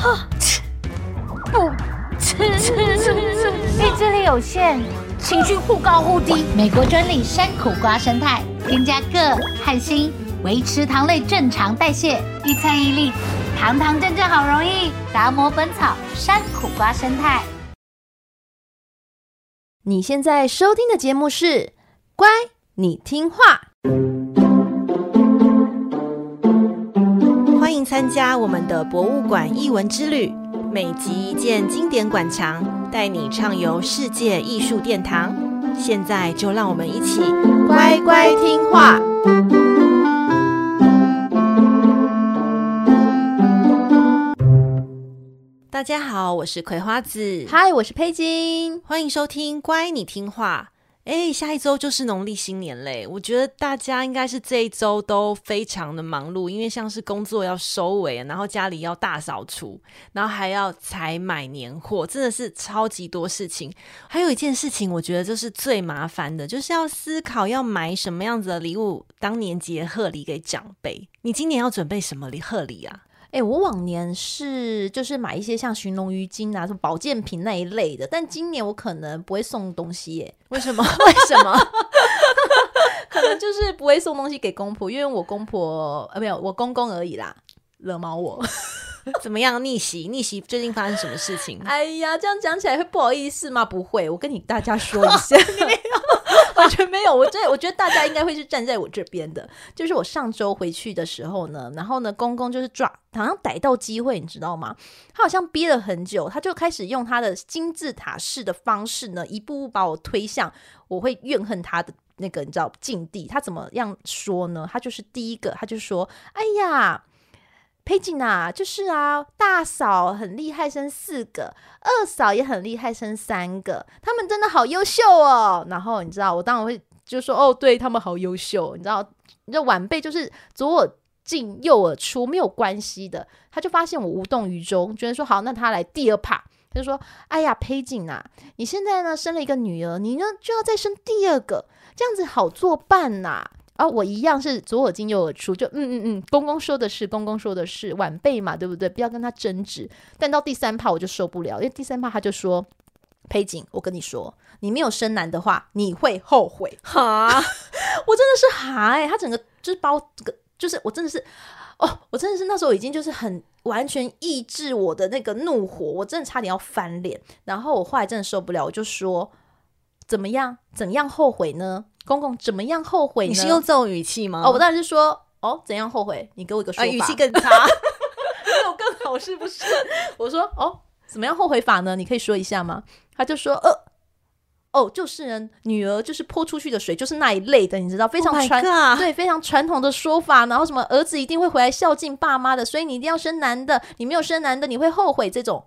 哈，不吃，意志力有限，情绪忽高忽低。美国专利山苦瓜生态，添加铬、和锌，维持糖类正常代谢。一餐一粒，堂堂正正好容易。达摩本草山苦瓜生态。你现在收听的节目是《乖，你听画》。参加我们的博物馆艺文之旅，每集一件经典馆藏，带你畅游世界艺术殿堂。现在就让我们一起乖乖听话。大家好，我是葵花子，嗨，我是佩金，欢迎收听《乖，你听画》。哎，下一周就是农历新年嘞！我觉得大家应该是这一周都非常的忙碌，因为像是工作要收尾，然后家里要大扫除，然后还要采买年货，真的是超级多事情。还有一件事情，我觉得就是最麻烦的，就是要思考要买什么样子的礼物当年节贺礼给长辈。你今年要准备什么礼贺礼啊？哎、我往年是就是买一些像寻龙鱼精啊、什么保健品那一类的，但今年我可能不会送东西耶。为什么？为什么？可能就是不会送东西给公婆，因为我公婆呃没有我公公而已啦，惹毛我。怎么样？逆袭？逆袭？最近发生什么事情？哎呀，这样讲起来会不好意思吗？不会，我跟你大家说一下。没有完全没有，我觉得我觉得大家应该会是站在我这边的。就是我上周回去的时候呢，然后呢，公公就是抓，好像逮到机会，你知道吗？他好像憋了很久，他就开始用他的金字塔式的方式呢，一步步把我推向我会怨恨他的那个你知道境地。他怎么样说呢？他就是第一个，他就说：“哎呀。”佩锦啊，就是啊，大嫂很厉害，生四个；二嫂也很厉害，生三个。他们真的好优秀哦。然后你知道，我当然会就说哦，对他们好优秀。你知道，你知道晚辈就是左耳进右耳出，没有关系的。他就发现我无动于衷，觉得说好，那他来第二趴。他就说：“哎呀，佩锦啊，你现在呢生了一个女儿，你呢就要再生第二个，这样子好作伴呐、啊。”啊，我一样是左耳进右耳出，就嗯嗯嗯，公公说的是，公公说的是，晚辈嘛，对不对？不要跟他争执。但到第三趴我就受不了，因为第三趴他就说：“裴景，我跟你说，你没有生男的话，你会后悔。”哈，我真的是哈哎、欸，他整个就是包这个，就是我真的是哦，我真的是那时候已经就是很完全抑制我的那个怒火，我真的差点要翻脸。然后我后来真的受不了，我就说：“怎么样？怎样后悔呢？”公公怎么样后悔呢？你是用这种语气吗？哦，我当然是说哦，怎样后悔？你给我一个说法，啊、语气更差，没有更好是不是？我说哦，怎么样后悔法呢？你可以说一下吗？他就说呃，哦，就是人女儿就是泼出去的水，就是那一类的，你知道，非常传、oh、对非常传统的说法。然后什么儿子一定会回来孝敬爸妈的，所以你一定要生男的，你没有生男的你会后悔这种。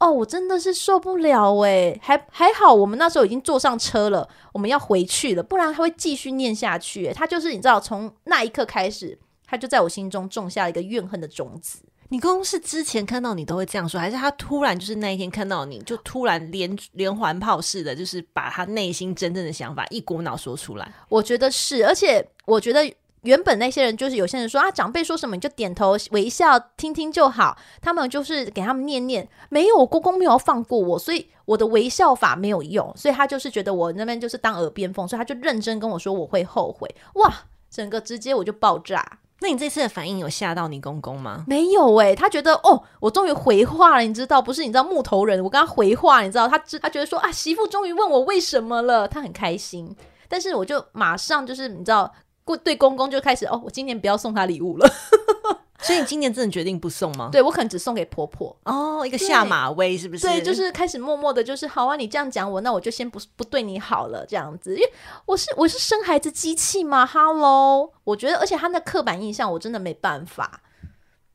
哦，我真的是受不了诶，还还好，我们那时候已经坐上车了，我们要回去了，不然他会继续念下去。他就是你知道，从那一刻开始，他就在我心中种下了一个怨恨的种子。你公公是之前看到你都会这样说，还是他突然就是那一天看到你就突然连连环炮似的，就是把他内心真正的想法一股脑说出来？我觉得是，而且我觉得。原本那些人就是有些人说啊，长辈说什么你就点头微笑听听就好。他们就是给他们念念，没有，公公没有放过我，所以我的微笑法没有用，所以他就是觉得我那边就是当耳边风，所以他就认真跟我说我会后悔。哇，整个直接我就爆炸。那你这次的反应有吓到你公公吗？没有诶、他觉得哦，我终于回话了，你知道不是？你知道木头人，我跟他回话，你知道他他觉得说啊，媳妇终于问我为什么了，他很开心。但是我就马上就是你知道。对公公就开始哦，我今年不要送他礼物了，所以你今年真的决定不送吗？对，我可能只送给婆婆哦，一个下马威是不是？对，就是开始默默的，就是好啊，你这样讲我，那我就先不不对你好了，这样子，因为我是我是生孩子机器嘛？Hello，我觉得，而且他那刻板印象我真的没办法。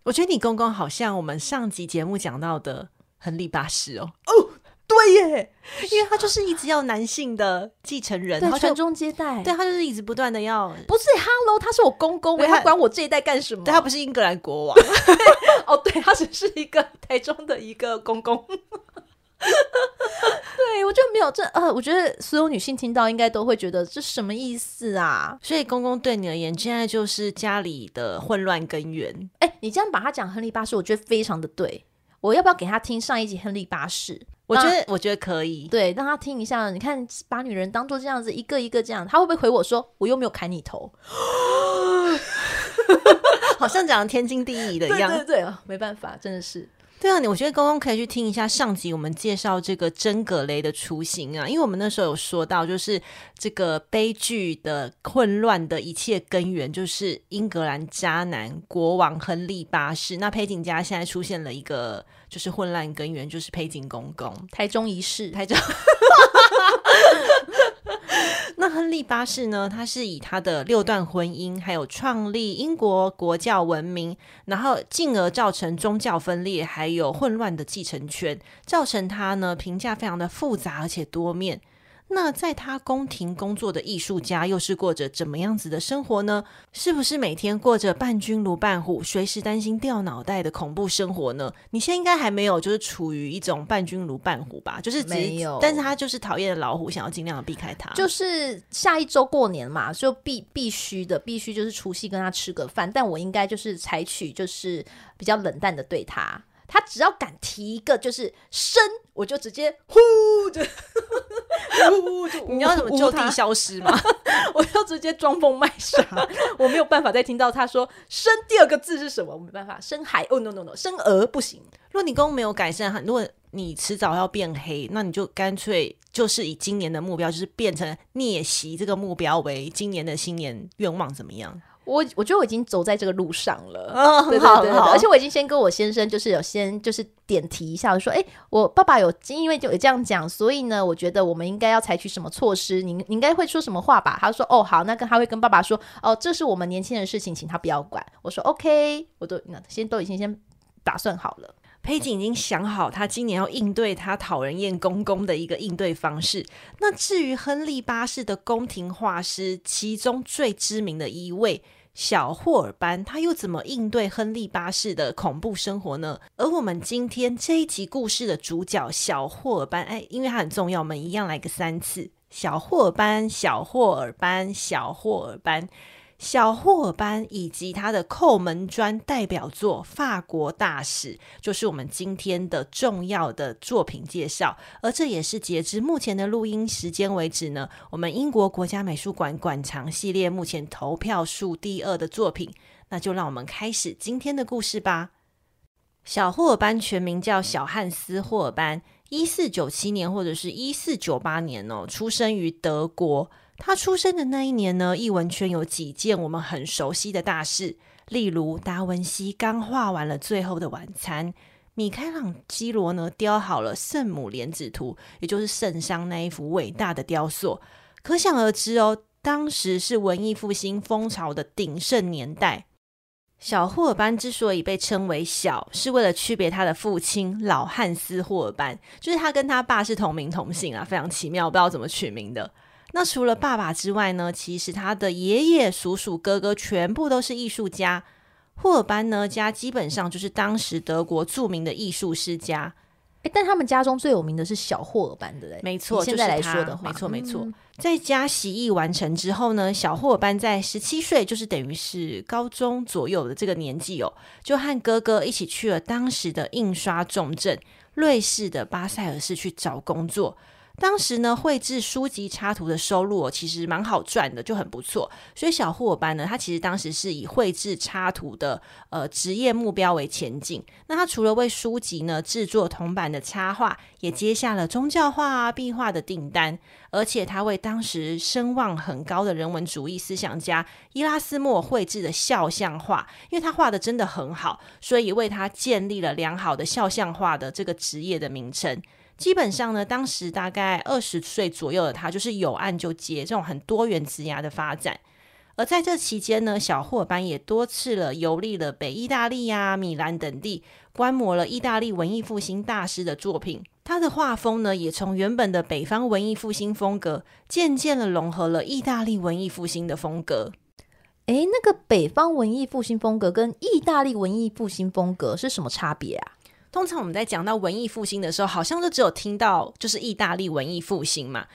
我觉得你公公好像我们上集节目讲到的亨利八世哦。哦。对耶，因为他就是一直要男性的继承人，对，传宗接代，对，他就是一直不断的要，不是，Hello，他是我公公，他管我这一代干什么？对，他不是英格兰国王，哦，对，他只是一个台中的一个公公。对，我就没有这，呃，我觉得所有女性听到应该都会觉得这什么意思啊？所以公公对你而言，现在就是家里的混乱根源。哎，你这样把他讲亨利八世，我觉得非常的对。我要不要给他听上一集亨利八世？我觉得我觉得可以，对，让他听一下。你看，把女人当做这样子，一个一个这样，他会不会回我说，我又没有砍你头？好像讲天经地义的一样。对对对，没办法，真的是。对啊，你我觉得公公可以去听一下上集我们介绍这个真格雷的雏形啊，因为我们那时候有说到，就是这个悲剧的混乱的一切根源，就是英格兰渣男国王亨利八世。那裴景家现在出现了一个就是混乱根源，就是裴景公公台中一世，台中。那亨利八世呢？他是以他的六段婚姻，还有创立英国国教闻名，然后进而造成宗教分裂，还有混乱的继承权，造成他呢评价非常的复杂而且多面。那在他宫廷工作的艺术家又是过着怎么样子的生活呢？是不是每天过着伴君如伴虎，随时担心掉脑袋的恐怖生活呢？你现在应该还没有，就是处于一种伴君如伴虎吧？就是没有，但是他就是讨厌的老虎，想要尽量的避开他。就是下一周过年嘛，就必必须的，必须就是除夕跟他吃个饭，但我应该就是采取就是比较冷淡的对他。他只要敢提一个就是生，我就直接呼就 呼就，你要怎么就地消失吗？我要直接装疯卖傻，我没有办法再听到他说生第二个字是什么，我没办法。生孩哦、oh, no no no，生儿不行。如果你公没有改善，如果你迟早要变黑，那你就干脆就是以今年的目标，就是变成逆袭这个目标为今年的新年愿望，怎么样？我我觉得我已经走在这个路上了，哦，对对对，对，而且我已经先跟我先生就是有先就是点提一下，说，哎，我爸爸有因为就有这样讲，所以呢，我觉得我们应该要采取什么措施？你你应该会说什么话吧？他说，哦，好，那跟他会跟爸爸说，哦，这是我们年轻人的事情，请他不要管。我说，OK，我都那先都已经先打算好了。裴景已经想好他今年要应对他讨人厌公公的一个应对方式。那至于亨利八世的宫廷画师，其中最知名的一位。小霍尔班他又怎么应对亨利八世的恐怖生活呢？而我们今天这一集故事的主角小霍尔班，哎，因为他很重要，我们一样来个三次。小霍尔班，小霍尔班，小霍尔班。小霍尔班小霍尔班以及他的扣门砖代表作《法国大使》，就是我们今天的重要的作品介绍。而这也是截至目前的录音时间为止呢，我们英国国家美术馆馆藏系列目前投票数第二的作品。那就让我们开始今天的故事吧。小霍尔班全名叫小汉斯·霍尔班，一四九七年或者是一四九八年哦，出生于德国。他出生的那一年呢，艺文圈有几件我们很熟悉的大事，例如达文西刚画完了《最后的晚餐》，米开朗基罗呢雕好了《圣母莲子图》，也就是圣殤那一幅伟大的雕塑。可想而知哦，当时是文艺复兴风潮的鼎盛年代。小霍尔班之所以被称为小，是为了区别他的父亲老汉斯·霍尔班，就是他跟他爸是同名同姓啊，非常奇妙，不知道怎么取名的。那除了爸爸之外呢，其实他的爷爷、叔叔、哥哥全部都是艺术家。霍尔班呢家基本上就是当时德国著名的艺术世家。诶，但他们家中最有名的是小霍尔班的嘞。没错，现在来说的话，没错没错。嗯、在家习艺完成之后呢，小霍尔班在十七岁，就是等于是高中左右的这个年纪哦，就和哥哥一起去了当时的印刷重镇瑞士的巴塞尔市去找工作。当时呢，绘制书籍插图的收入，其实蛮好赚的，就很不错。所以小霍尔班呢，他其实当时是以绘制插图的呃职业目标为前进。那他除了为书籍呢制作铜版的插画，也接下了宗教画啊、壁画的订单。而且他为当时声望很高的人文主义思想家伊拉斯谟绘制的肖像画，因为他画的真的很好，所以为他建立了良好的肖像画的这个职业的名称。基本上呢，当时大概二十岁左右的他，就是有案就接这种很多元职涯的发展。而在这期间呢，小霍尔班也多次了游历了北意大利呀、米兰等地，观摩了意大利文艺复兴大师的作品。他的画风呢，也从原本的北方文艺复兴风格，渐渐的融合了意大利文艺复兴的风格。诶，那个北方文艺复兴风格跟意大利文艺复兴风格是什么差别啊？通常我们在讲到文艺复兴的时候，好像就只有听到就是意大利文艺复兴嘛，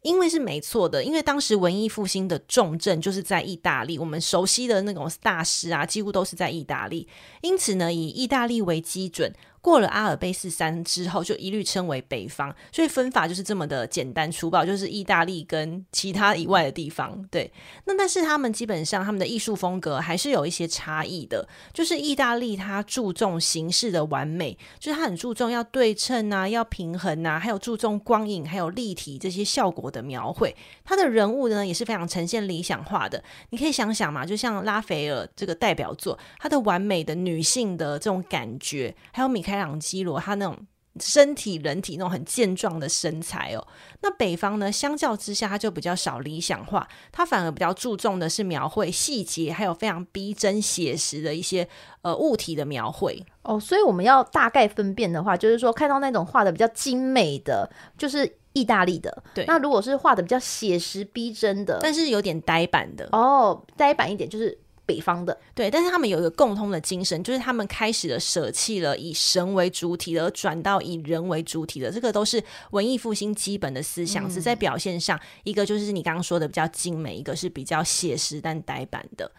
因为是没错的，因为当时文艺复兴的重镇就是在意大利，我们熟悉的那种大师啊，几乎都是在意大利。因此呢，以意大利为基准，过了阿尔卑斯山之后，就一律称为北方。所以分法就是这么的简单粗暴，就是意大利跟其他以外的地方。对，那但是他们基本上他们的艺术风格还是有一些差异的。就是意大利它注重形式的完美，就是它很注重要对称啊，要平衡啊，还有注重光影还有立体这些效果的描绘。它的人物呢也是非常呈现理想化的。你可以想想嘛，就像拉斐尔这个代表作，它的完美的女性的这种感觉，还有米开朗基罗他那种身体人体那种很健壮的身材哦。那北方呢，相较之下，他就比较少理想化，他反而比较注重的是描绘细节，还有非常逼真写实的一些呃物体的描绘哦。所以我们要大概分辨的话，就是说看到那种画的比较精美的，就是。意大利的，对，那如果是画的比较写实逼真的，但是有点呆板的哦，呆板一点就是北方的，对。但是他们有一个共通的精神，就是他们开始了舍弃了以神为主体的，而转到以人为主体的，这个都是文艺复兴基本的思想。只在表现上，一个就是你刚刚说的比较精美，一个是比较写实但呆板的。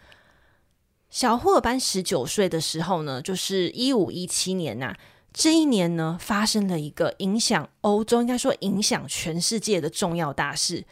小霍尔班十九岁的时候呢，就是一五一七年呐、啊。这一年呢，发生了一个影响欧洲，应该说影响全世界的重要大事。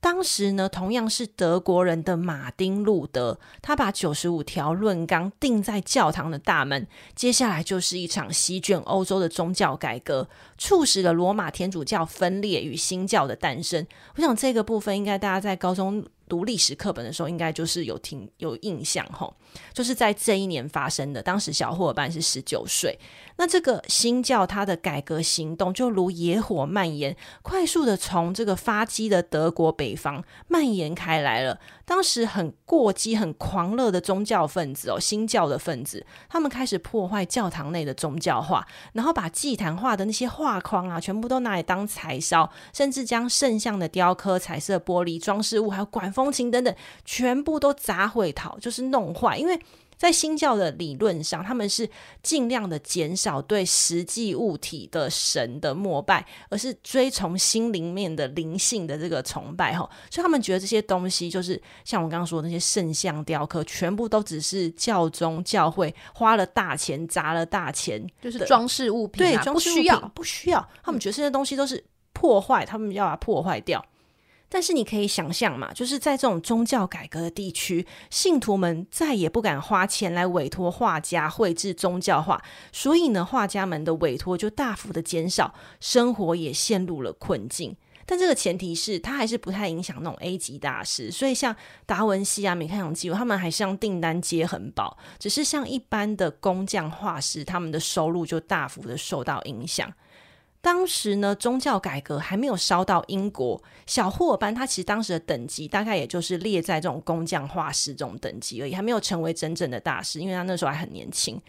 当时呢，同样是德国人的马丁·路德，他把九十五条论纲钉在教堂的大门。接下来就是一场席卷欧洲的宗教改革，促使了罗马天主教分裂与新教的诞生。我想这个部分应该大家在高中读历史课本的时候，应该就是有听有印象吼，就是在这一年发生的。当时小伙伴是十九岁。那这个新教它的改革行动就如野火蔓延，快速的从这个发迹的德国北方蔓延开来了。当时很过激、很狂热的宗教分子哦，新教的分子，他们开始破坏教堂内的宗教画，然后把祭坛画的那些画框啊，全部都拿来当柴烧，甚至将圣像的雕刻、彩色玻璃装饰物，还有管风琴等等，全部都砸毁、讨，就是弄坏，因为。在新教的理论上，他们是尽量的减少对实际物体的神的膜拜，而是追从心灵面的灵性的这个崇拜哈。所以他们觉得这些东西就是像我刚刚说的那些圣像雕刻，全部都只是教宗教会花了大钱砸了大钱，就是装饰物品，啊，对，不需要不需要。他们觉得这些东西都是破坏，他们要把它破坏掉。但是你可以想象嘛，就是在这种宗教改革的地区，信徒们再也不敢花钱来委托画家绘制宗教画，所以呢，画家们的委托就大幅的减少，生活也陷入了困境。但这个前提是，他还是不太影响那种 A 级大师，所以像达文西啊、米开朗基罗，他们还是让订单接很饱。只是像一般的工匠画师，他们的收入就大幅的受到影响。当时呢，宗教改革还没有烧到英国。小霍尔班他其实当时的等级大概也就是列在这种工匠画师这种等级而已，还没有成为真正的大师，因为他那时候还很年轻。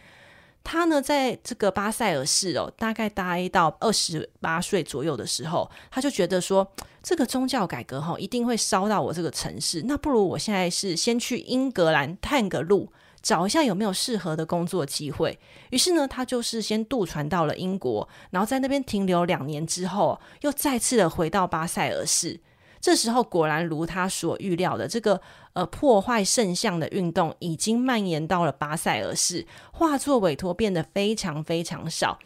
他呢，在这个巴塞尔市哦，大概待到二十八岁左右的时候，他就觉得说，这个宗教改革哈、哦，一定会烧到我这个城市。那不如我现在是先去英格兰探个路。找一下有没有适合的工作机会。于是呢，他就是先渡船到了英国，然后在那边停留两年之后，又再次的回到巴塞尔市。这时候果然如他所预料的，这个呃破坏圣像的运动已经蔓延到了巴塞尔市，画作委托变得非常非常少。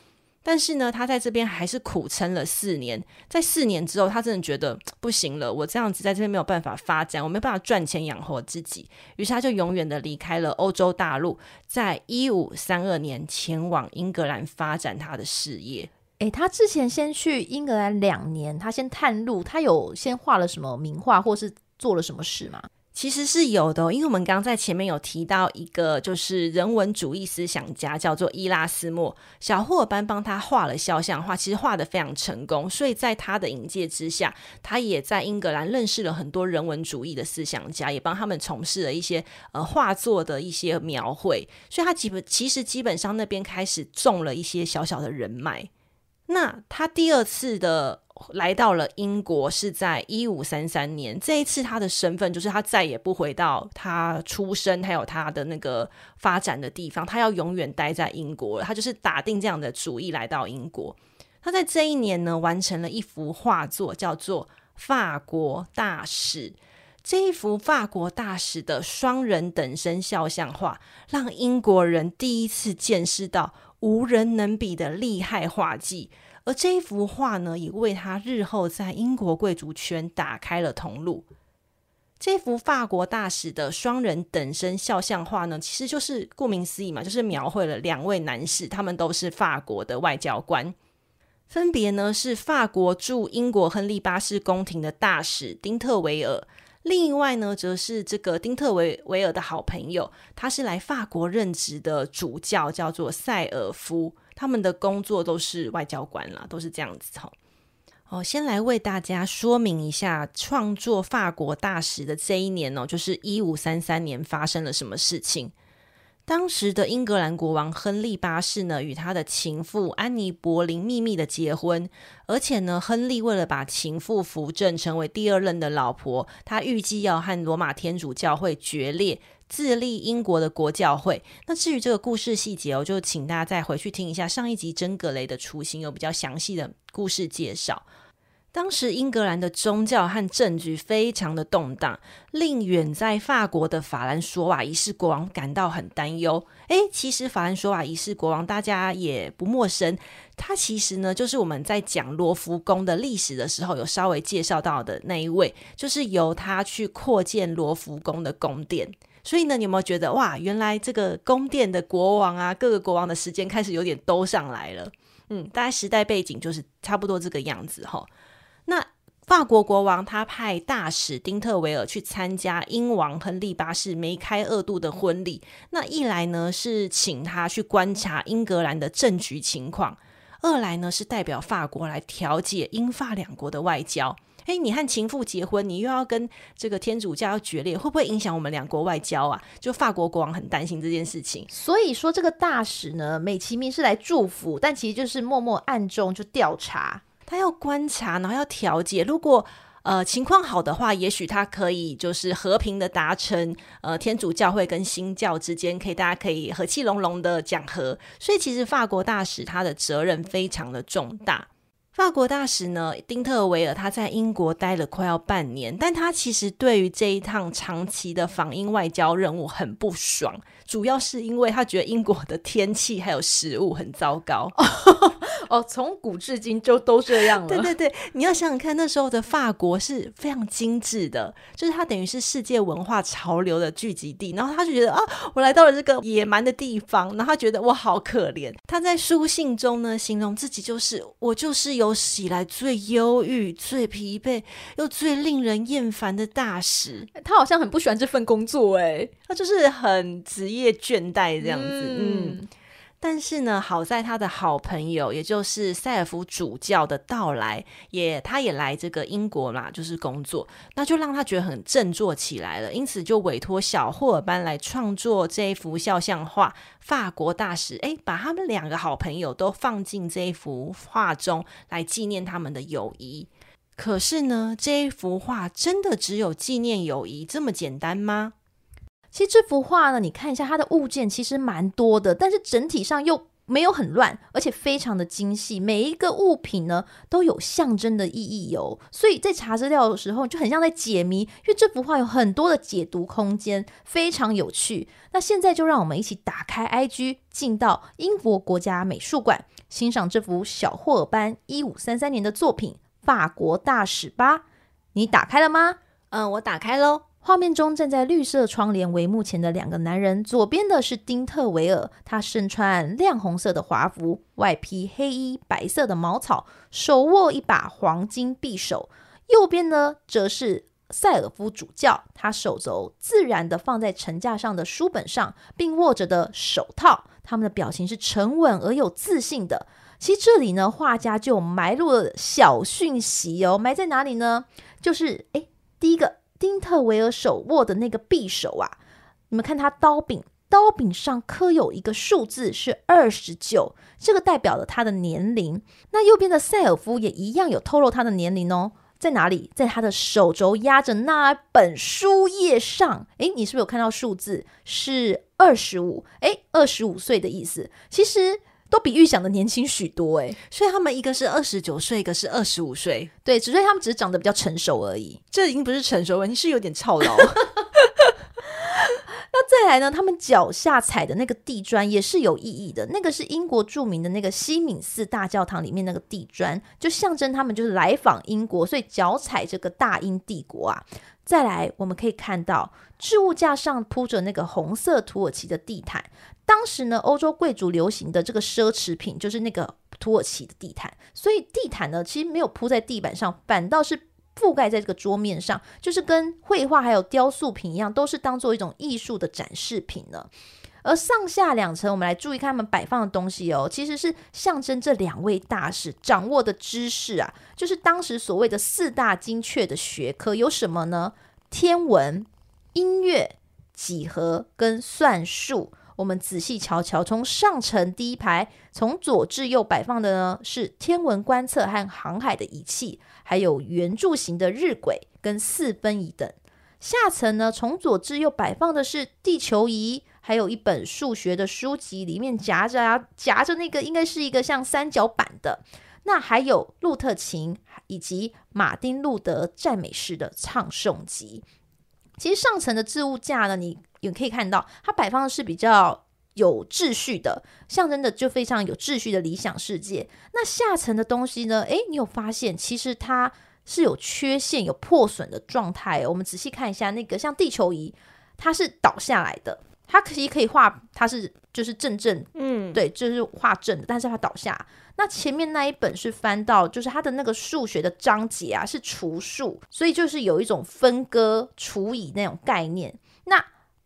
但是呢，他在这边还是苦撑了四年。在四年之后，他真的觉得不行了，我这样子在这边没有办法发展，我没办法赚钱养活自己。于是他就永远的离开了欧洲大陆，在一五三二年前往英格兰发展他的事业。诶，他之前先去英格兰两年，他先探路，他有先画了什么名画，或是做了什么事吗？其实是有的，因为我们刚刚在前面有提到一个就是人文主义思想家，叫做伊拉斯莫。小霍尔班帮他画了肖像画，其实画得非常成功，所以在他的引介之下，他也在英格兰认识了很多人文主义的思想家，也帮他们从事了一些呃画作的一些描绘，所以他基本其实基本上那边开始种了一些小小的人脉。那他第二次的。来到了英国是在一五三三年，这一次他的身份就是他再也不回到他出生还有他的那个发展的地方，他要永远待在英国了。他就是打定这样的主意来到英国。他在这一年呢，完成了一幅画作，叫做《法国大使》。这一幅法国大使的双人等身肖像画，让英国人第一次见识到。无人能比的厉害画技。而这一幅画呢，也为他日后在英国贵族圈打开了通路。这幅法国大使的双人等身肖像画呢，其实就是顾名思义嘛，就是描绘了两位男士，他们都是法国的外交官，分别呢是法国驻英国亨利八世宫廷的大使丁特维尔，另外呢则是这个丁特维维尔的好朋友，他是来法国任职的主教，叫做塞尔夫，他们的工作都是外交官啦，都是这样子哈。哦，先来为大家说明一下，创作法国大使的这一年哦，就是一五三三年发生了什么事情？当时的英格兰国王亨利八世呢，与他的情妇安妮·博林秘密的结婚，而且呢，亨利为了把情妇扶正成为第二任的老婆，他预计要和罗马天主教会决裂，自立英国的国教会。那至于这个故事细节哦，就请大家再回去听一下上一集真格雷的雏形，有比较详细的故事介绍。当时英格兰的宗教和政局非常的动荡，令远在法国的法兰索瓦一世国王感到很担忧。诶，其实法兰索瓦一世国王大家也不陌生，他其实呢就是我们在讲罗浮宫的历史的时候有稍微介绍到的那一位，就是由他去扩建罗浮宫的宫殿。所以呢，你有没有觉得哇，原来这个宫殿的国王啊，各个国王的时间开始有点都上来了？嗯，大概时代背景就是差不多这个样子哈。那法国国王他派大使丁特维尔去参加英王亨利八世梅开二度的婚礼。那一来呢是请他去观察英格兰的政局情况，二来呢是代表法国来调解英法两国的外交。诶，你和情妇结婚，你又要跟这个天主教要决裂，会不会影响我们两国外交啊？就法国国王很担心这件事情。所以说这个大使呢，美其名是来祝福，但其实就是默默暗中就调查。他要观察，然后要调解。如果呃情况好的话，也许他可以就是和平的达成呃天主教会跟新教之间可以大家可以和气融融的讲和。所以其实法国大使他的责任非常的重大。法国大使呢，丁特维尔他在英国待了快要半年，但他其实对于这一趟长期的访英外交任务很不爽，主要是因为他觉得英国的天气还有食物很糟糕。哦，从古至今就都这样了。对对对，你要想想看，那时候的法国是非常精致的，就是它等于是世界文化潮流的聚集地。然后他就觉得啊，我来到了这个野蛮的地方，然后他觉得我好可怜。他在书信中呢，形容自己就是我就是有史以来最忧郁、最疲惫又最令人厌烦的大使。他好像很不喜欢这份工作，哎，他就是很职业倦怠这样子，嗯。嗯但是呢，好在他的好朋友，也就是塞尔夫主教的到来，也他也来这个英国嘛，就是工作，那就让他觉得很振作起来了。因此就委托小霍尔班来创作这一幅肖像画。法国大使诶，把他们两个好朋友都放进这一幅画中，来纪念他们的友谊。可是呢，这一幅画真的只有纪念友谊这么简单吗？其实这幅画呢，你看一下它的物件其实蛮多的，但是整体上又没有很乱，而且非常的精细，每一个物品呢都有象征的意义哦。所以在查资料的时候就很像在解谜，因为这幅画有很多的解读空间，非常有趣。那现在就让我们一起打开 IG，进到英国国家美术馆，欣赏这幅小霍尔班一五三三年的作品《法国大使》吧。你打开了吗？嗯，我打开喽。画面中站在绿色窗帘帷幕前的两个男人，左边的是丁特维尔，他身穿亮红色的华服，外披黑衣，白色的茅草，手握一把黄金匕首；右边呢，则是塞尔夫主教，他手肘自然地放在城架上的书本上，并握着的手套。他们的表情是沉稳而有自信的。其实这里呢，画家就埋入了小讯息哦，埋在哪里呢？就是诶，第一个。丁特维尔手握的那个匕首啊，你们看他刀柄，刀柄上刻有一个数字是二十九，这个代表了他的年龄。那右边的塞尔夫也一样有透露他的年龄哦，在哪里？在他的手肘压着那本书页上。诶，你是不是有看到数字是二十五？诶，二十五岁的意思。其实。都比预想的年轻许多诶，所以他们一个是二十九岁，一个是二十五岁，对，只是他们只是长得比较成熟而已。这已经不是成熟问题，是有点操劳。那再来呢，他们脚下踩的那个地砖也是有意义的，那个是英国著名的那个西敏寺大教堂里面那个地砖，就象征他们就是来访英国，所以脚踩这个大英帝国啊。再来，我们可以看到置物架上铺着那个红色土耳其的地毯，当时呢，欧洲贵族流行的这个奢侈品就是那个土耳其的地毯，所以地毯呢其实没有铺在地板上，反倒是。覆盖在这个桌面上，就是跟绘画还有雕塑品一样，都是当做一种艺术的展示品呢。而上下两层，我们来注意看他们摆放的东西哦，其实是象征这两位大使掌握的知识啊，就是当时所谓的四大精确的学科有什么呢？天文、音乐、几何跟算术。我们仔细瞧瞧，从上层第一排，从左至右摆放的呢是天文观测和航海的仪器，还有圆柱形的日晷跟四分仪等。下层呢，从左至右摆放的是地球仪，还有一本数学的书籍，里面夹着啊夹着那个应该是一个像三角板的。那还有路特琴以及马丁路德赞美诗的唱诵集。其实上层的置物架呢，你。也可以看到，它摆放的是比较有秩序的，象征的就非常有秩序的理想世界。那下层的东西呢？诶，你有发现其实它是有缺陷、有破损的状态。我们仔细看一下，那个像地球仪，它是倒下来的，它其实可以画，它是就是正正，嗯，对，就是画正的，但是它倒下。那前面那一本是翻到，就是它的那个数学的章节啊，是除数，所以就是有一种分割除以那种概念。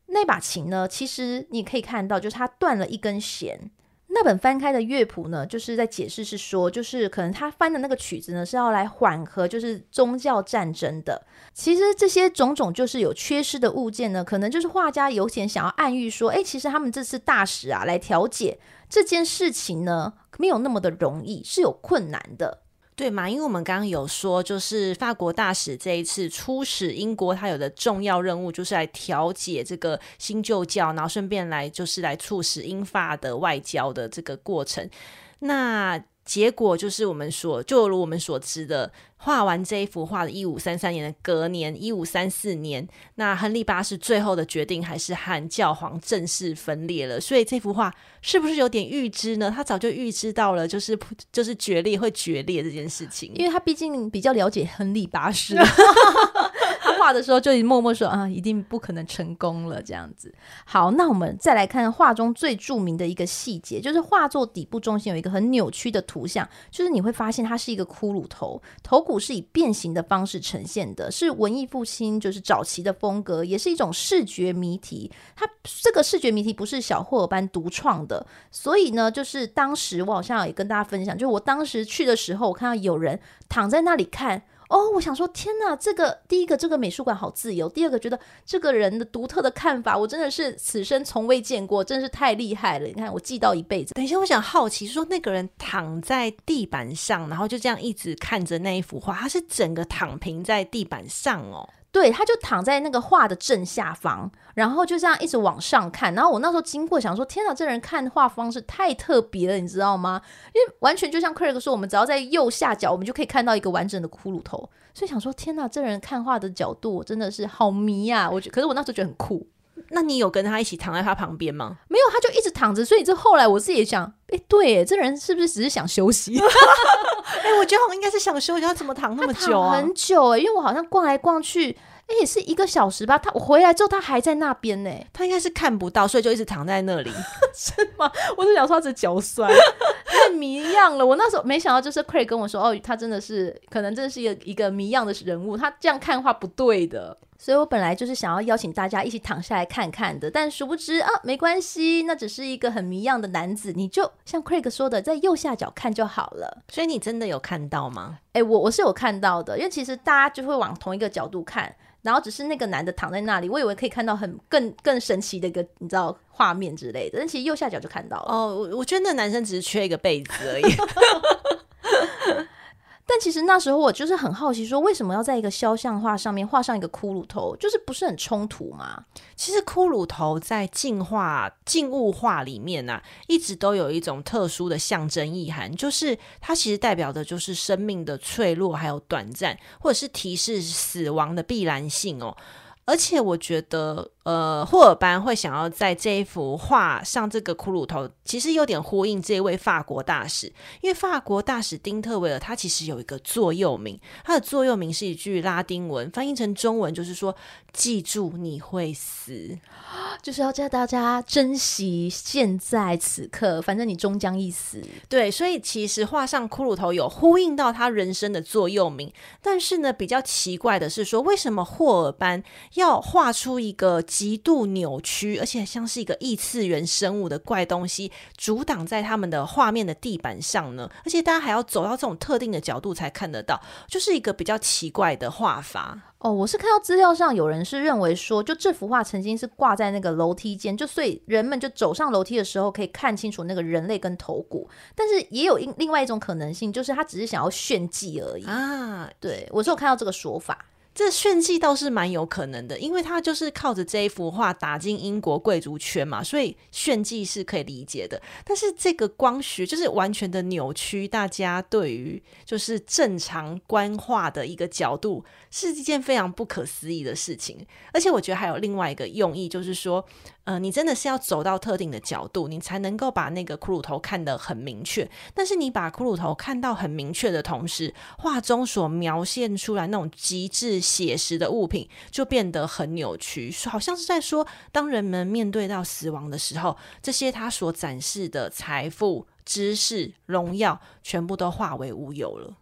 那把琴呢？其实你可以看到，就是它断了一根弦。那本翻开的乐谱呢，就是在解释是说，就是可能他翻的那个曲子呢，是要来缓和就是宗教战争的。其实这些种种就是有缺失的物件呢，可能就是画家有点想要暗喻说，哎，其实他们这次大使啊来调解这件事情呢，没有那么的容易，是有困难的。对嘛？因为我们刚刚有说，就是法国大使这一次出使英国，他有的重要任务就是来调解这个新旧教，然后顺便来就是来促使英法的外交的这个过程。那结果就是我们所就如我们所知的，画完这一幅画的一五三三年的隔年一五三四年，那亨利八世最后的决定还是和教皇正式分裂了。所以这幅画是不是有点预知呢？他早就预知到了，就是就是决裂会决裂这件事情，因为他毕竟比较了解亨利八世。画的时候就已经默默说啊，一定不可能成功了这样子。好，那我们再来看画中最著名的一个细节，就是画作底部中心有一个很扭曲的图像，就是你会发现它是一个骷髅头，头骨是以变形的方式呈现的，是文艺复兴就是早期的风格，也是一种视觉谜题。它这个视觉谜题不是小霍尔班独创的，所以呢，就是当时我好像也跟大家分享，就是我当时去的时候，我看到有人躺在那里看。哦，我想说，天哪！这个第一个，这个美术馆好自由；第二个，觉得这个人的独特的看法，我真的是此生从未见过，真的是太厉害了。你看，我记到一辈子。等一下，我想好奇说，那个人躺在地板上，然后就这样一直看着那一幅画，他是整个躺平在地板上哦。对，他就躺在那个画的正下方，然后就这样一直往上看。然后我那时候经过，想说：天哪，这人看画方式太特别了，你知道吗？因为完全就像 Craig 说，我们只要在右下角，我们就可以看到一个完整的骷髅头。所以想说：天哪，这人看画的角度真的是好迷啊！我觉，可是我那时候觉得很酷。那你有跟他一起躺在他旁边吗？没有，他就一直躺着。所以这后来我自己也想，哎，对，这人是不是只是想休息？哎，我觉得好像应该是想休息。他怎么躺那么久啊？很久哎，因为我好像逛来逛去。哎，也是一个小时吧。他我回来之后，他还在那边呢。他应该是看不到，所以就一直躺在那里，是吗？我就想说他是脚酸，太迷样了。我那时候没想到，就是 Craig 跟我说，哦，他真的是可能真的是一个一个迷样的人物。他这样看话不对的，所以我本来就是想要邀请大家一起躺下来看看的，但殊不知啊，没关系，那只是一个很迷样的男子。你就像 Craig 说的，在右下角看就好了。所以你真的有看到吗？哎，我我是有看到的，因为其实大家就会往同一个角度看。然后只是那个男的躺在那里，我以为可以看到很更更神奇的一个你知道画面之类的，但其实右下角就看到了。哦，我我觉得那男生只是缺一个被子而已。但其实那时候我就是很好奇，说为什么要在一个肖像画上面画上一个骷髅头，就是不是很冲突吗？其实骷髅头在静画、静物画里面呢、啊，一直都有一种特殊的象征意涵，就是它其实代表的就是生命的脆弱还有短暂，或者是提示死亡的必然性哦。而且我觉得，呃，霍尔班会想要在这一幅画上这个骷髅头，其实有点呼应这位法国大使，因为法国大使丁特维尔他其实有一个座右铭，他的座右铭是一句拉丁文，翻译成中文就是说：“记住你会死，就是要叫大家珍惜现在此刻，反正你终将一死。”对，所以其实画上骷髅头有呼应到他人生的座右铭，但是呢，比较奇怪的是说，为什么霍尔班要画出一个？极度扭曲，而且像是一个异次元生物的怪东西，阻挡在他们的画面的地板上呢。而且大家还要走到这种特定的角度才看得到，就是一个比较奇怪的画法。哦，我是看到资料上有人是认为说，就这幅画曾经是挂在那个楼梯间，就所以人们就走上楼梯的时候可以看清楚那个人类跟头骨。但是也有另另外一种可能性，就是他只是想要炫技而已啊。对，我是有看到这个说法。这炫技倒是蛮有可能的，因为他就是靠着这一幅画打进英国贵族圈嘛，所以炫技是可以理解的。但是这个光学就是完全的扭曲，大家对于就是正常官画的一个角度是一件非常不可思议的事情。而且我觉得还有另外一个用意，就是说。呃，你真的是要走到特定的角度，你才能够把那个骷髅头看得很明确。但是你把骷髅头看到很明确的同时，画中所描现出来那种极致写实的物品就变得很扭曲，好像是在说，当人们面对到死亡的时候，这些他所展示的财富、知识、荣耀，全部都化为乌有了。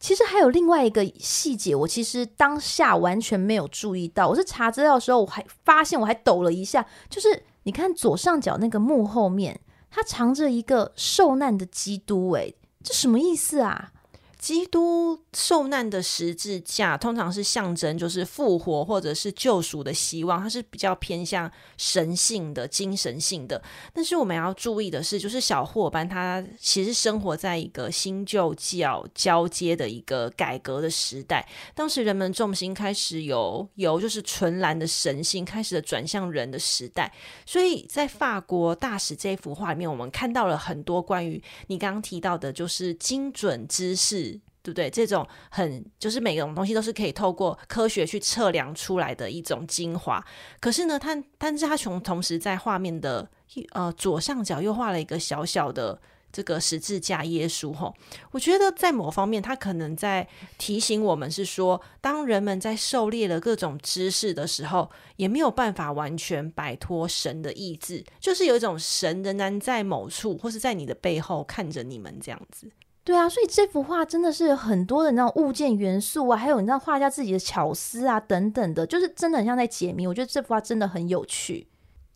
其实还有另外一个细节，我其实当下完全没有注意到。我是查资料的时候，我还发现我还抖了一下，就是你看左上角那个幕后面，它藏着一个受难的基督，诶，这什么意思啊？基督受难的十字架通常是象征，就是复活或者是救赎的希望，它是比较偏向神性的、精神性的。但是我们要注意的是，就是小霍尔班他其实生活在一个新旧教交接的一个改革的时代，当时人们重心开始由由就是纯然的神性开始的转向人的时代，所以在法国大使这幅画里面，我们看到了很多关于你刚刚提到的，就是精准知识。对不对？这种很就是每种东西都是可以透过科学去测量出来的一种精华。可是呢，他但是他从同时在画面的呃左上角又画了一个小小的这个十字架耶稣。吼，我觉得在某方面，他可能在提醒我们是说，当人们在狩猎了各种知识的时候，也没有办法完全摆脱神的意志，就是有一种神仍然在某处，或是在你的背后看着你们这样子。对啊，所以这幅画真的是很多的那种物件元素啊，还有你知道画家自己的巧思啊等等的，就是真的很像在解谜。我觉得这幅画真的很有趣，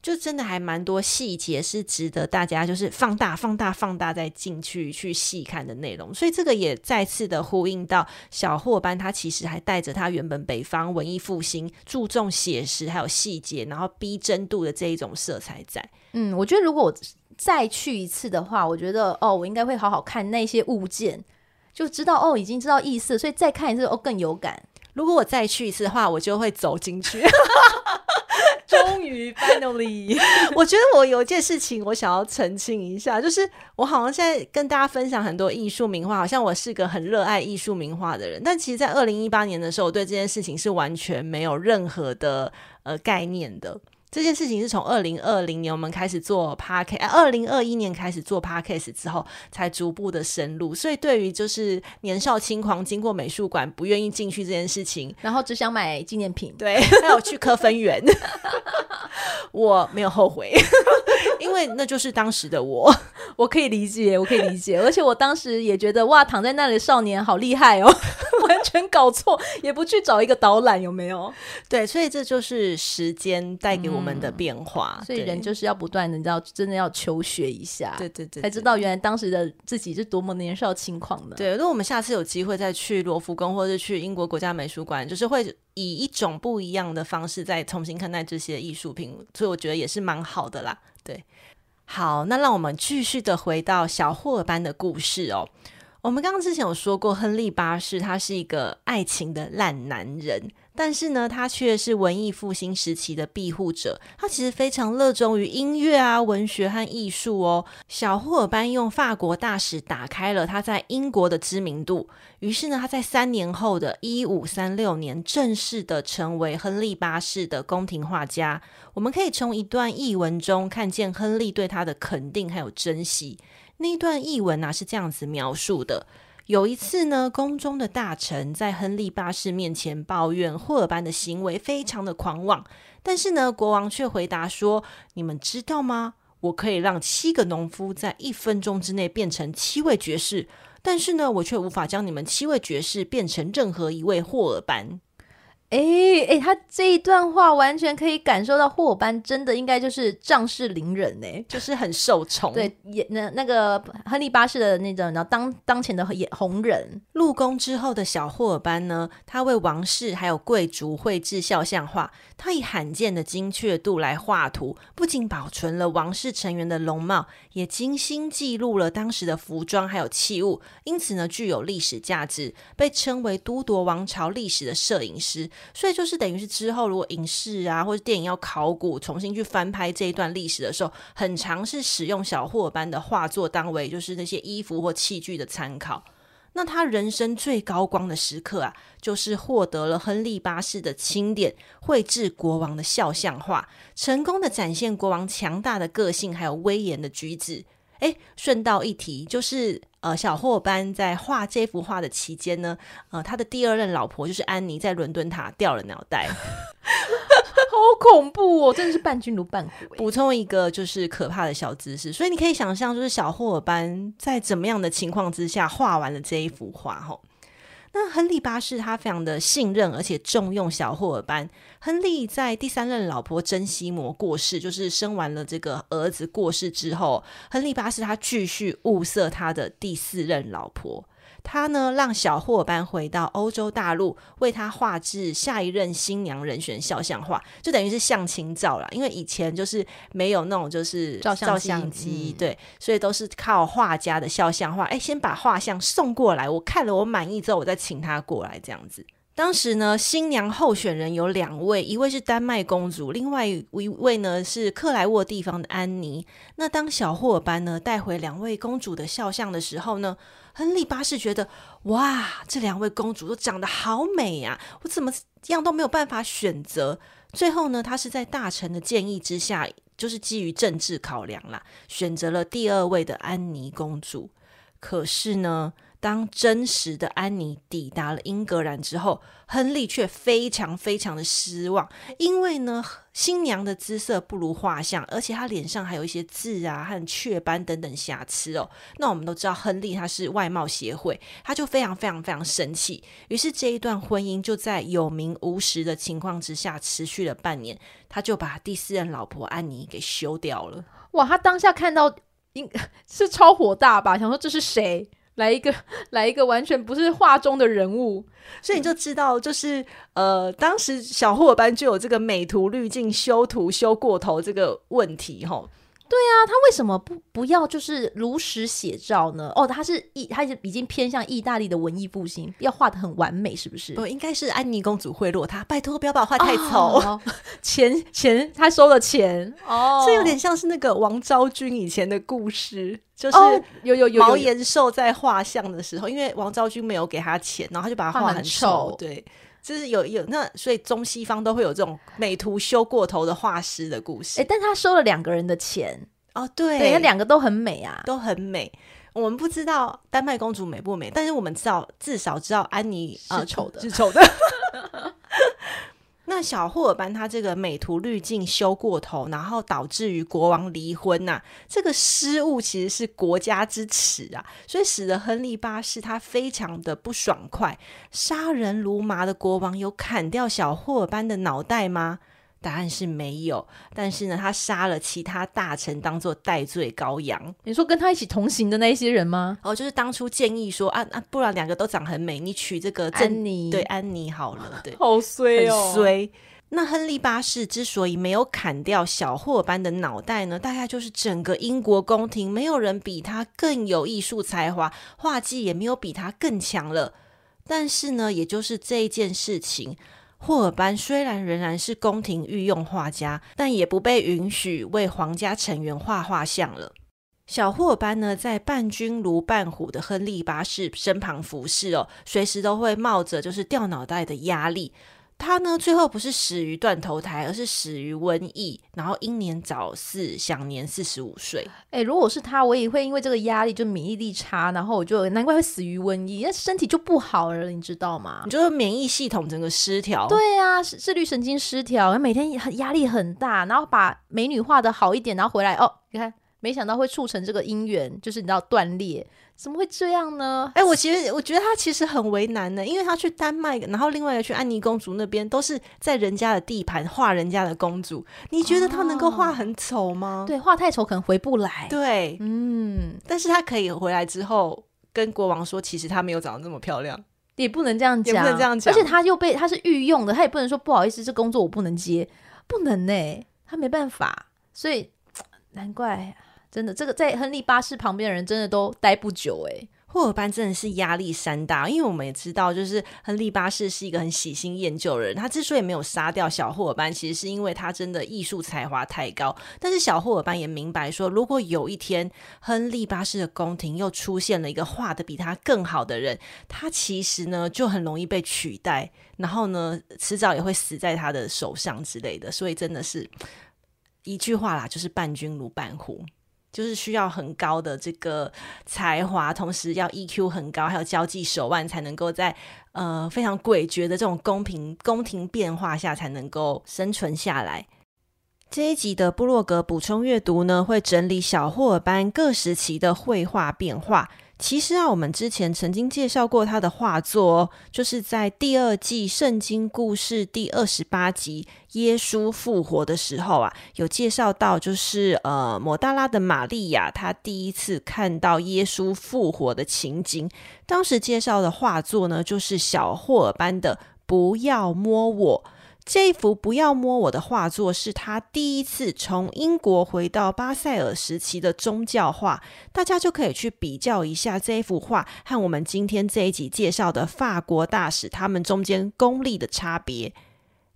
就真的还蛮多细节是值得大家就是放大、放大、放大再进去去细看的内容。所以这个也再次的呼应到小霍班，他其实还带着他原本北方文艺复兴注重写实还有细节，然后逼真度的这一种色彩在。嗯，我觉得如果我。再去一次的话，我觉得哦，我应该会好好看那些物件，就知道哦，已经知道意思，所以再看一次哦更有感。如果我再去一次的话，我就会走进去。终于，finally，我觉得我有一件事情我想要澄清一下，就是我好像现在跟大家分享很多艺术名画，好像我是个很热爱艺术名画的人，但其实，在二零一八年的时候，我对这件事情是完全没有任何的呃概念的。这件事情是从二零二零年我们开始做 Podcast，二零二一年开始做 Podcast 之后，才逐步的深入。所以对于就是年少轻狂经过美术馆不愿意进去这件事情，然后只想买纪念品，对，还有去科芬园，我没有后悔，因为那就是当时的我，我可以理解，我可以理解，而且我当时也觉得哇，躺在那里的少年好厉害哦。完全搞错，也不去找一个导览，有没有？对，所以这就是时间带给我们的变化。嗯、所以人就是要不断的，你知道，真的要求学一下，对对，对对，才知道原来当时的自己是多么年少轻狂的。对，如果我们下次有机会再去罗浮宫，或者去英国国家美术馆，就是会以一种不一样的方式再重新看待这些艺术品，所以我觉得也是蛮好的啦。对，好，那让我们继续的回到小霍尔班的故事哦。我们刚刚之前有说过，亨利八世他是一个爱情的烂男人。但是呢，他却是文艺复兴时期的庇护者。他其实非常热衷于音乐啊、文学和艺术哦。小霍尔班用法国大使打开了他在英国的知名度。于是呢，他在三年后的一五三六年，正式的成为亨利八世的宫廷画家。我们可以从一段译文中看见亨利对他的肯定还有珍惜。那一段译文啊，是这样子描述的。有一次呢，宫中的大臣在亨利八世面前抱怨霍尔班的行为非常的狂妄，但是呢，国王却回答说：“你们知道吗？我可以让七个农夫在一分钟之内变成七位爵士，但是呢，我却无法将你们七位爵士变成任何一位霍尔班。”哎哎，他这一段话完全可以感受到霍尔班真的应该就是仗势凌人呢，就是很受宠。对，也那那个亨利八世的那种，然后当当前的也红人。入宫之后的小霍尔班呢，他为王室还有贵族绘制肖像画，他以罕见的精确度来画图，不仅保存了王室成员的容貌，也精心记录了当时的服装还有器物，因此呢，具有历史价值，被称为都铎王朝历史的摄影师。所以就是等于是之后，如果影视啊或者电影要考古，重新去翻拍这一段历史的时候，很常是使用小霍尔班的画作当为就是那些衣服或器具的参考。那他人生最高光的时刻啊，就是获得了亨利八世的钦点，绘制国王的肖像画，成功的展现国王强大的个性还有威严的举止。诶，顺道一提，就是呃，小霍尔班在画这幅画的期间呢，呃，他的第二任老婆就是安妮，在伦敦塔掉了脑袋，好恐怖哦，真的是伴君如伴虎。补充一个就是可怕的小知识，所以你可以想象，就是小霍尔班在怎么样的情况之下画完了这一幅画，吼。那亨利八世他非常的信任而且重用小霍尔班。亨利在第三任老婆珍西摩过世，就是生完了这个儿子过世之后，亨利八世他继续物色他的第四任老婆。他呢，让小霍尔班回到欧洲大陆，为他画制下一任新娘人选肖像画，就等于是相亲照啦。因为以前就是没有那种就是照相机，照相机，对，所以都是靠画家的肖像画。哎，先把画像送过来，我看了我满意之后，我再请他过来这样子。当时呢，新娘候选人有两位，一位是丹麦公主，另外一位呢是克莱沃地方的安妮。那当小霍尔班呢带回两位公主的肖像的时候呢，亨利八世觉得哇，这两位公主都长得好美呀，我怎么样都没有办法选择。最后呢，他是在大臣的建议之下，就是基于政治考量啦，选择了第二位的安妮公主。可是呢，当真实的安妮抵达了英格兰之后，亨利却非常非常的失望，因为呢，新娘的姿色不如画像，而且她脸上还有一些痣啊和雀斑等等瑕疵哦。那我们都知道，亨利他是外貌协会，他就非常非常非常生气。于是这一段婚姻就在有名无实的情况之下持续了半年，他就把第四任老婆安妮给休掉了。哇，他当下看到应 是超火大吧？想说这是谁？来一个，来一个完全不是画中的人物，所以你就知道，就是呃，当时小霍尔班就有这个美图滤镜修图修过头这个问题，吼。对啊，他为什么不不要就是如实写照呢？哦，他是意，他已经偏向意大利的文艺复兴，要画的很完美，是不是？哦，应该是安妮公主贿赂他，拜托不要把我画太丑。哦、钱钱，他收了钱哦，这有点像是那个王昭君以前的故事，就是有有有毛延寿在画像的时候，因为王昭君没有给他钱，然后他就把他画很丑，对。就是有有那，所以中西方都会有这种美图修过头的画师的故事。哎、欸，但他收了两个人的钱哦，对，对，他两个都很美啊，都很美。我们不知道丹麦公主美不美，但是我们知道，至少知道安妮是丑的，呃、是丑的。那小霍尔班他这个美图滤镜修过头，然后导致于国王离婚呐、这个失误其实是国家之耻啊，所以使得亨利八世他非常的不爽快。杀人如麻的国王有砍掉小霍尔班的脑袋吗？答案是没有，但是呢，他杀了其他大臣当做代罪羔羊。你说跟他一起同行的那些人吗？哦，就是当初建议说啊啊，不然两个都长很美，你娶这个安妮，对安妮好了，对，好衰哦，很衰。那亨利八世之所以没有砍掉小霍尔班的脑袋呢，大概就是整个英国宫廷没有人比他更有艺术才华，画技也没有比他更强了。但是呢，也就是这一件事情。霍尔班虽然仍然是宫廷御用画家，但也不被允许为皇家成员画画像了。小霍尔班呢，在伴君如伴虎的亨利八世身旁服侍哦，随时都会冒着就是掉脑袋的压力。他呢，最后不是死于断头台，而是死于瘟疫，然后英年早逝，享年四十五岁。哎、欸，如果是他，我也会因为这个压力就免疫力差，然后我就难怪会死于瘟疫，那身体就不好了，你知道吗？你就是免疫系统整个失调。对啊，自律神经失调，每天很压力很大，然后把美女画的好一点，然后回来哦，你看。没想到会促成这个姻缘，就是你知道断裂，怎么会这样呢？哎、欸，我其实我觉得他其实很为难的，因为他去丹麦，然后另外一个去安妮公主那边，都是在人家的地盘画人家的公主，你觉得他能够画很丑吗？哦、对，画太丑可能回不来。对，嗯，但是他可以回来之后跟国王说，其实他没有长得那么漂亮，也不能这样讲，也不能这样讲，而且他又被他是御用的，他也不能说不好意思，这工作我不能接，不能呢，他没办法，所以 难怪。真的，这个在亨利八世旁边的人真的都待不久诶。霍尔班真的是压力山大，因为我们也知道，就是亨利八世是一个很喜新厌旧的人。他之所以没有杀掉小霍尔班，其实是因为他真的艺术才华太高。但是小霍尔班也明白说，如果有一天亨利八世的宫廷又出现了一个画得比他更好的人，他其实呢就很容易被取代，然后呢迟早也会死在他的手上之类的。所以真的是一句话啦，就是伴君如伴虎。就是需要很高的这个才华，同时要 EQ 很高，还有交际手腕，才能够在呃非常诡谲的这种宫廷宫廷变化下，才能够生存下来。这一集的布洛格补充阅读呢，会整理小霍尔班各时期的绘画变化。其实啊，我们之前曾经介绍过他的画作，就是在第二季圣经故事第二十八集耶稣复活的时候啊，有介绍到，就是呃，抹大拉的玛利亚，她第一次看到耶稣复活的情景。当时介绍的画作呢，就是小霍尔班的《不要摸我》。这一幅不要摸我的画作是他第一次从英国回到巴塞尔时期的宗教画，大家就可以去比较一下这幅画和我们今天这一集介绍的法国大使他们中间功力的差别。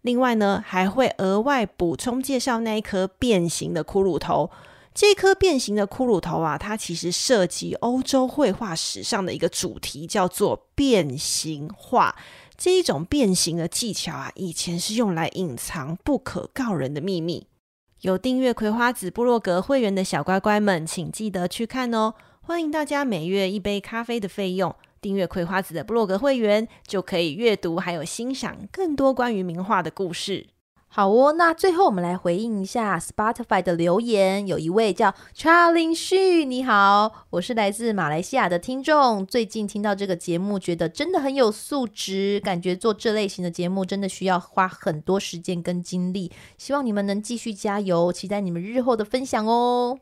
另外呢，还会额外补充介绍那一颗变形的骷髅头。这颗变形的骷髅头啊，它其实涉及欧洲绘画史上的一个主题，叫做变形画。这一种变形的技巧啊，以前是用来隐藏不可告人的秘密。有订阅葵花籽部落格会员的小乖乖们，请记得去看哦！欢迎大家每月一杯咖啡的费用，订阅葵花籽的部落格会员，就可以阅读还有欣赏更多关于名画的故事。好哦，那最后我们来回应一下 Spotify 的留言。有一位叫 Charlie Xu，你好，我是来自马来西亚的听众。最近听到这个节目，觉得真的很有素质，感觉做这类型的节目真的需要花很多时间跟精力。希望你们能继续加油，期待你们日后的分享哦。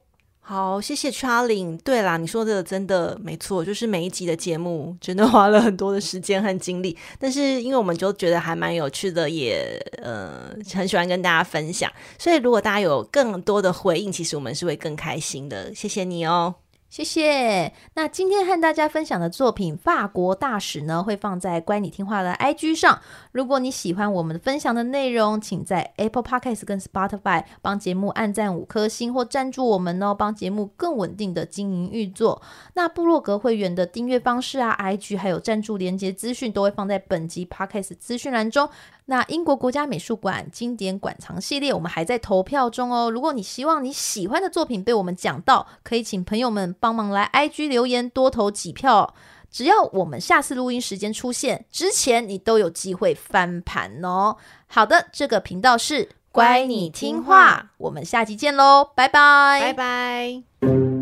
好，谢谢 Charlie。对啦，你说的真的没错，就是每一集的节目真的花了很多的时间和精力，但是因为我们就觉得还蛮有趣的，也呃很喜欢跟大家分享，所以如果大家有更多的回应，其实我们是会更开心的。谢谢你哦。谢谢。那今天和大家分享的作品《法国大使》呢，会放在乖你听话的 IG 上。如果你喜欢我们分享的内容，请在 Apple Podcast 跟 Spotify 帮节目按赞五颗星或赞助我们哦，帮节目更稳定的经营运作。那部落格会员的订阅方式啊，IG 还有赞助连接资讯都会放在本集 Podcast 资讯栏中。那英国国家美术馆经典馆藏系列，我们还在投票中哦。如果你希望你喜欢的作品被我们讲到，可以请朋友们帮忙来 IG 留言，多投几票。只要我们下次录音时间出现之前，你都有机会翻盘哦。好的，这个频道是乖你听话，我们下集见喽，拜拜，拜拜。